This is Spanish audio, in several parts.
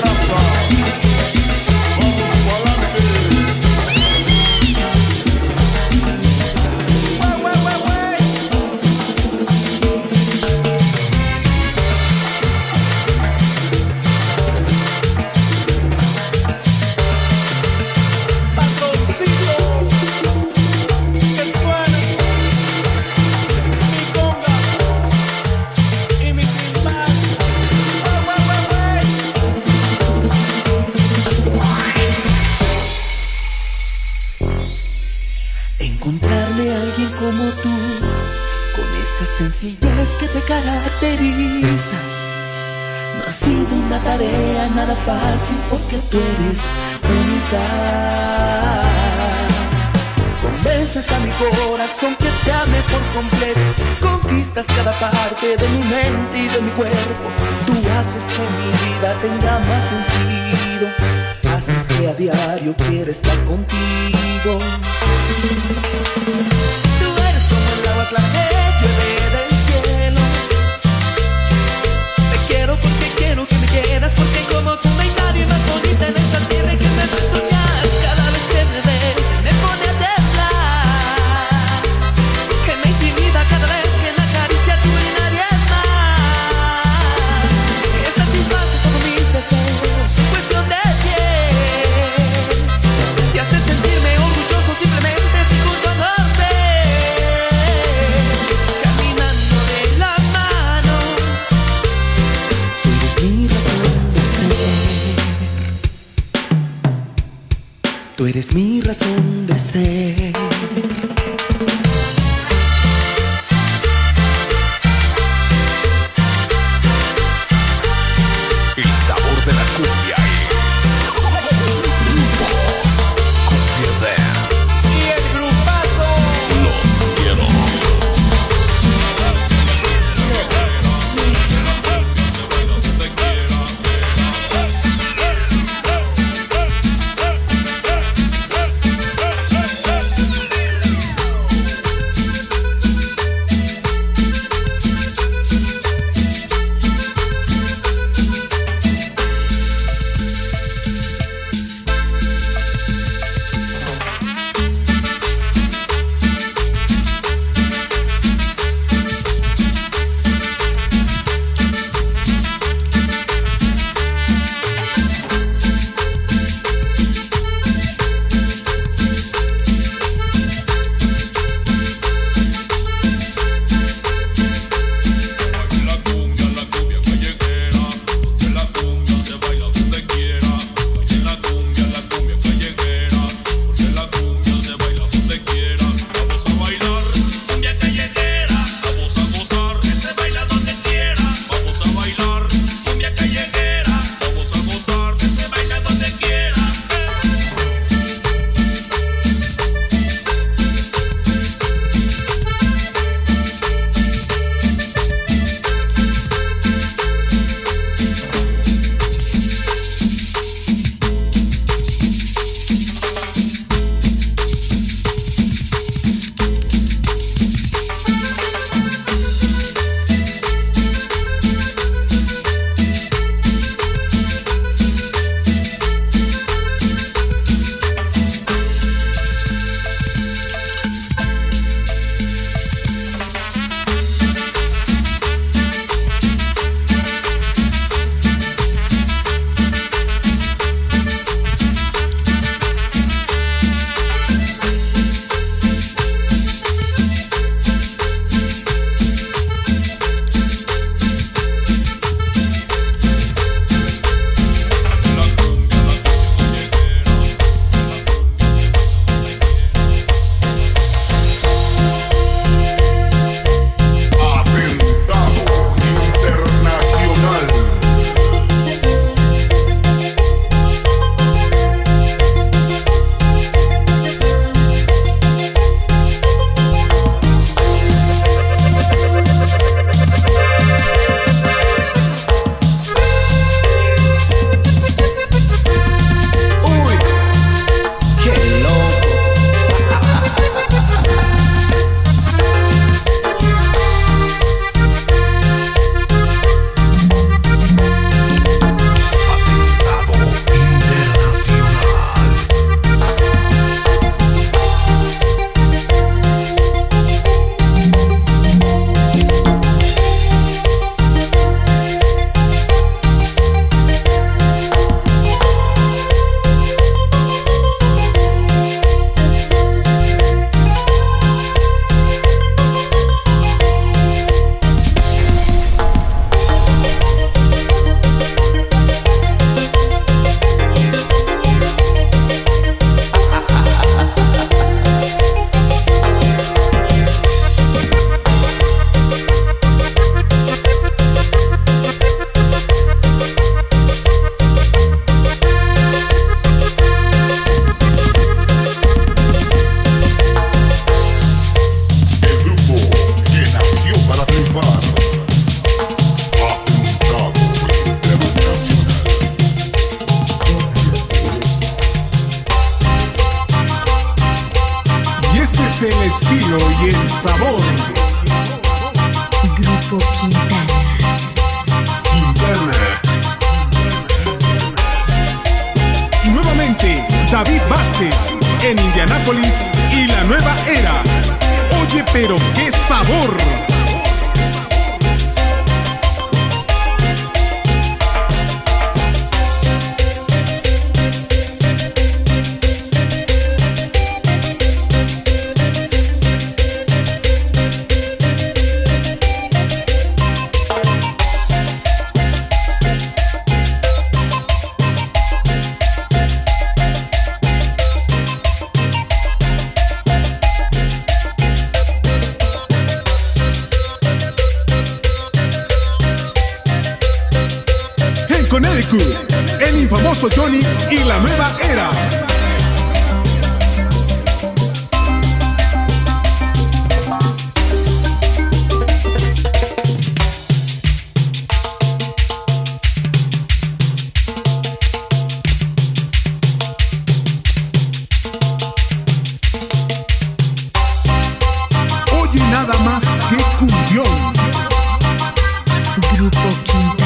tropa. nada más que Cumbión. Grupo Quintana.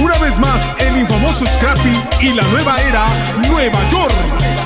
Una vez más, el infamoso Scrappy y la nueva era, Nueva York.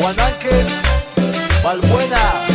Juan Ángel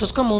juntos como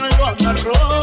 me lo agarró.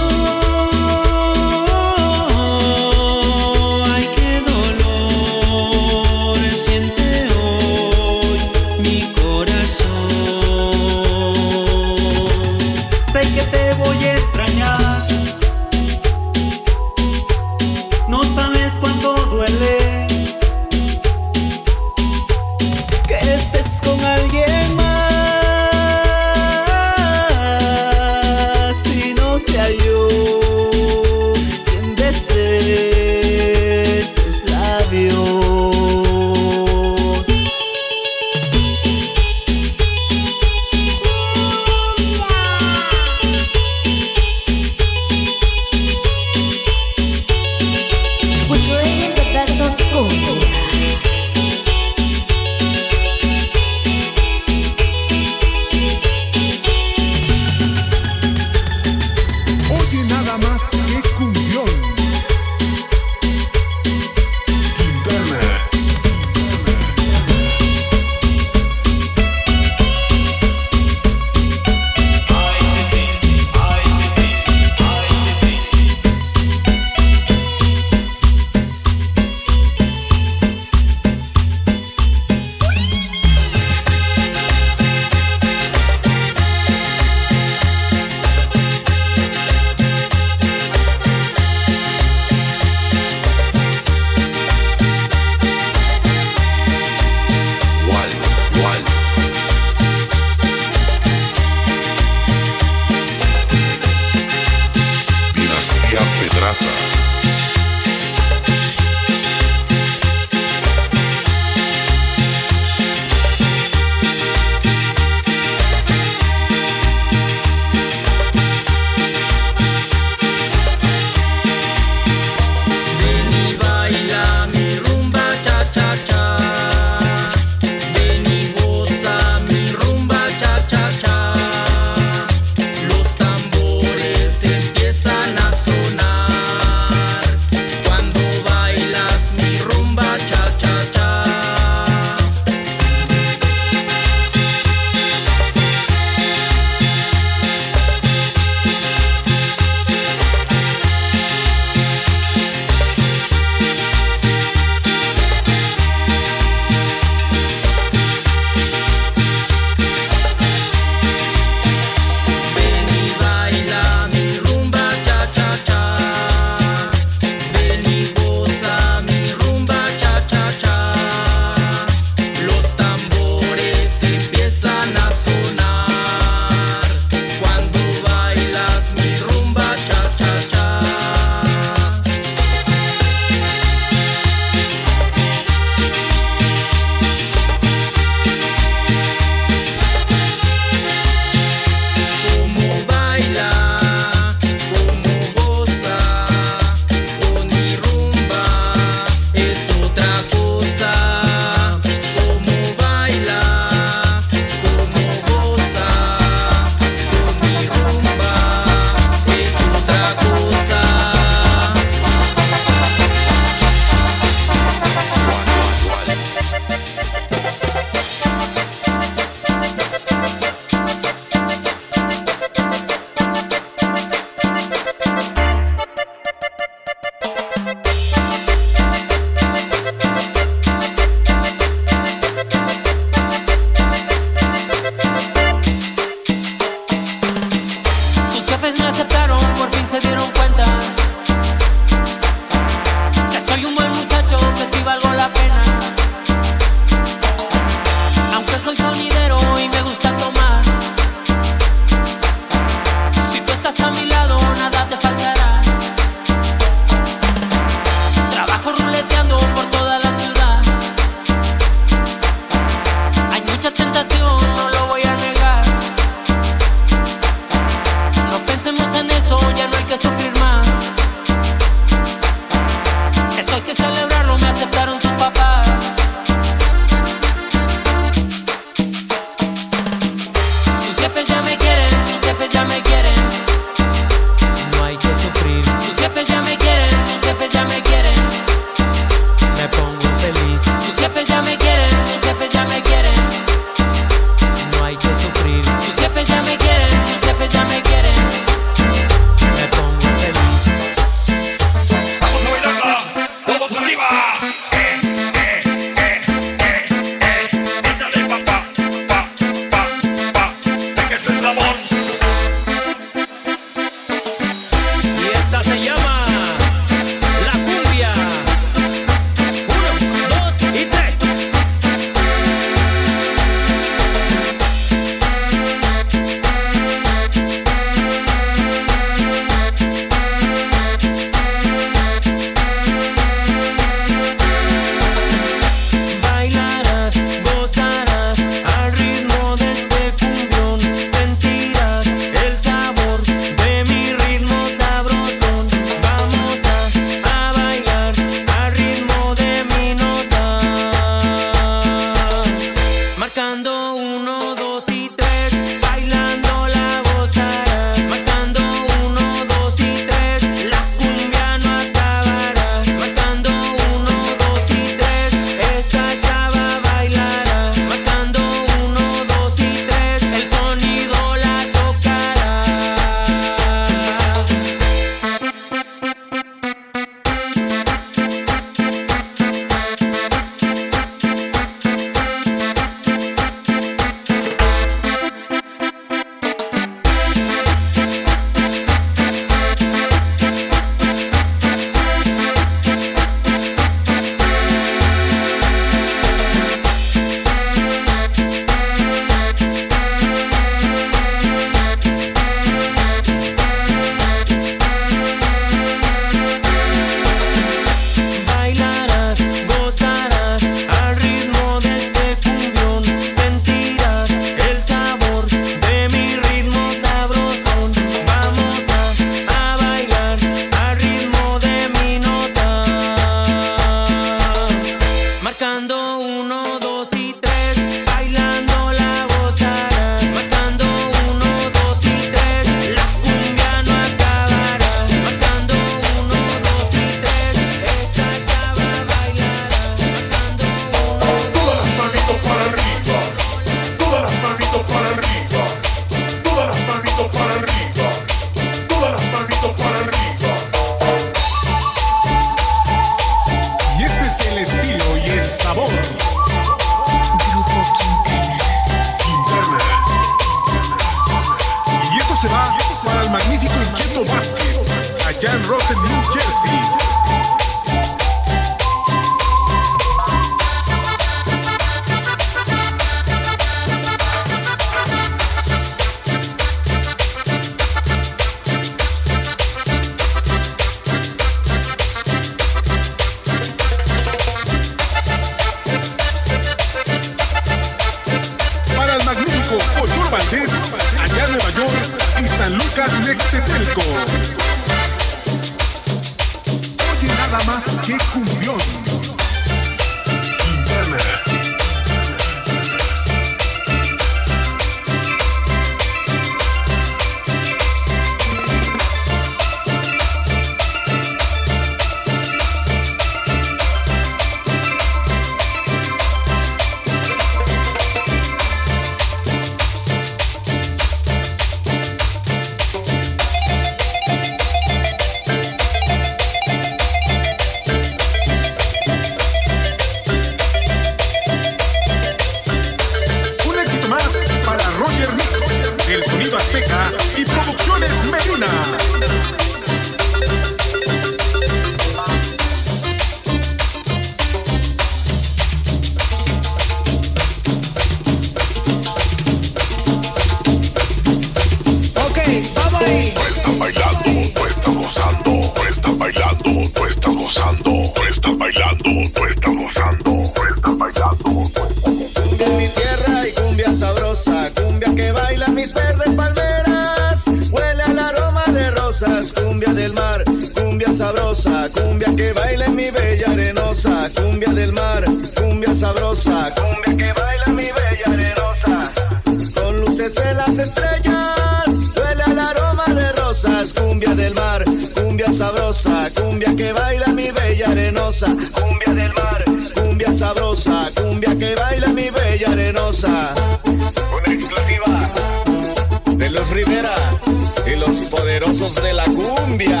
De la cumbia.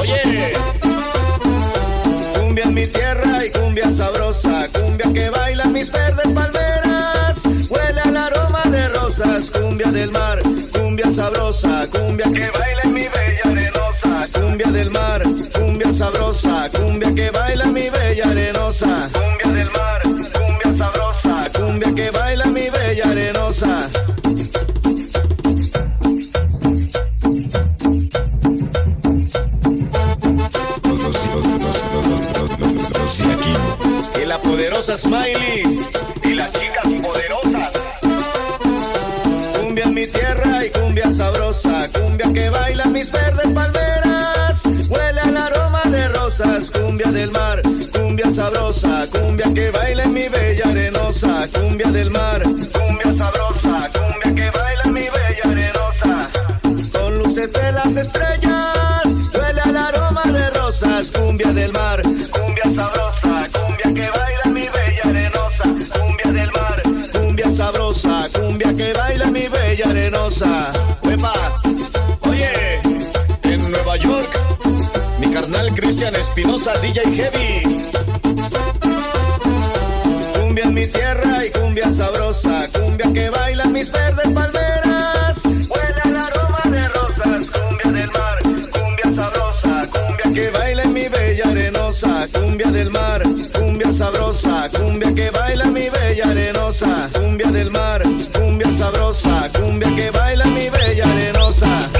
Oye, cumbia en mi tierra y cumbia sabrosa, cumbia que baila mis verdes palmeras. Huele al aroma de rosas, cumbia del mar, cumbia sabrosa, cumbia que baila poderosa Smiley. Y las chicas poderosas. Cumbia en mi tierra y cumbia sabrosa. Cumbia que baila mis verdes palmeras. Huele al aroma de rosas. Cumbia del mar. Cumbia sabrosa. Epa. Oye, en Nueva York, mi carnal Cristian Espinosa, DJ Heavy. Cumbia en mi tierra y cumbia sabrosa, cumbia que baila mis verdes palmeras. Huele al aroma de rosas, cumbia del mar, cumbia sabrosa, cumbia que baila en mi bella arenosa, cumbia del mar, cumbia sabrosa, cumbia que baila mi bella arenosa, cumbia del mar, sabrosa, cumbia que baila mi bella arenosa.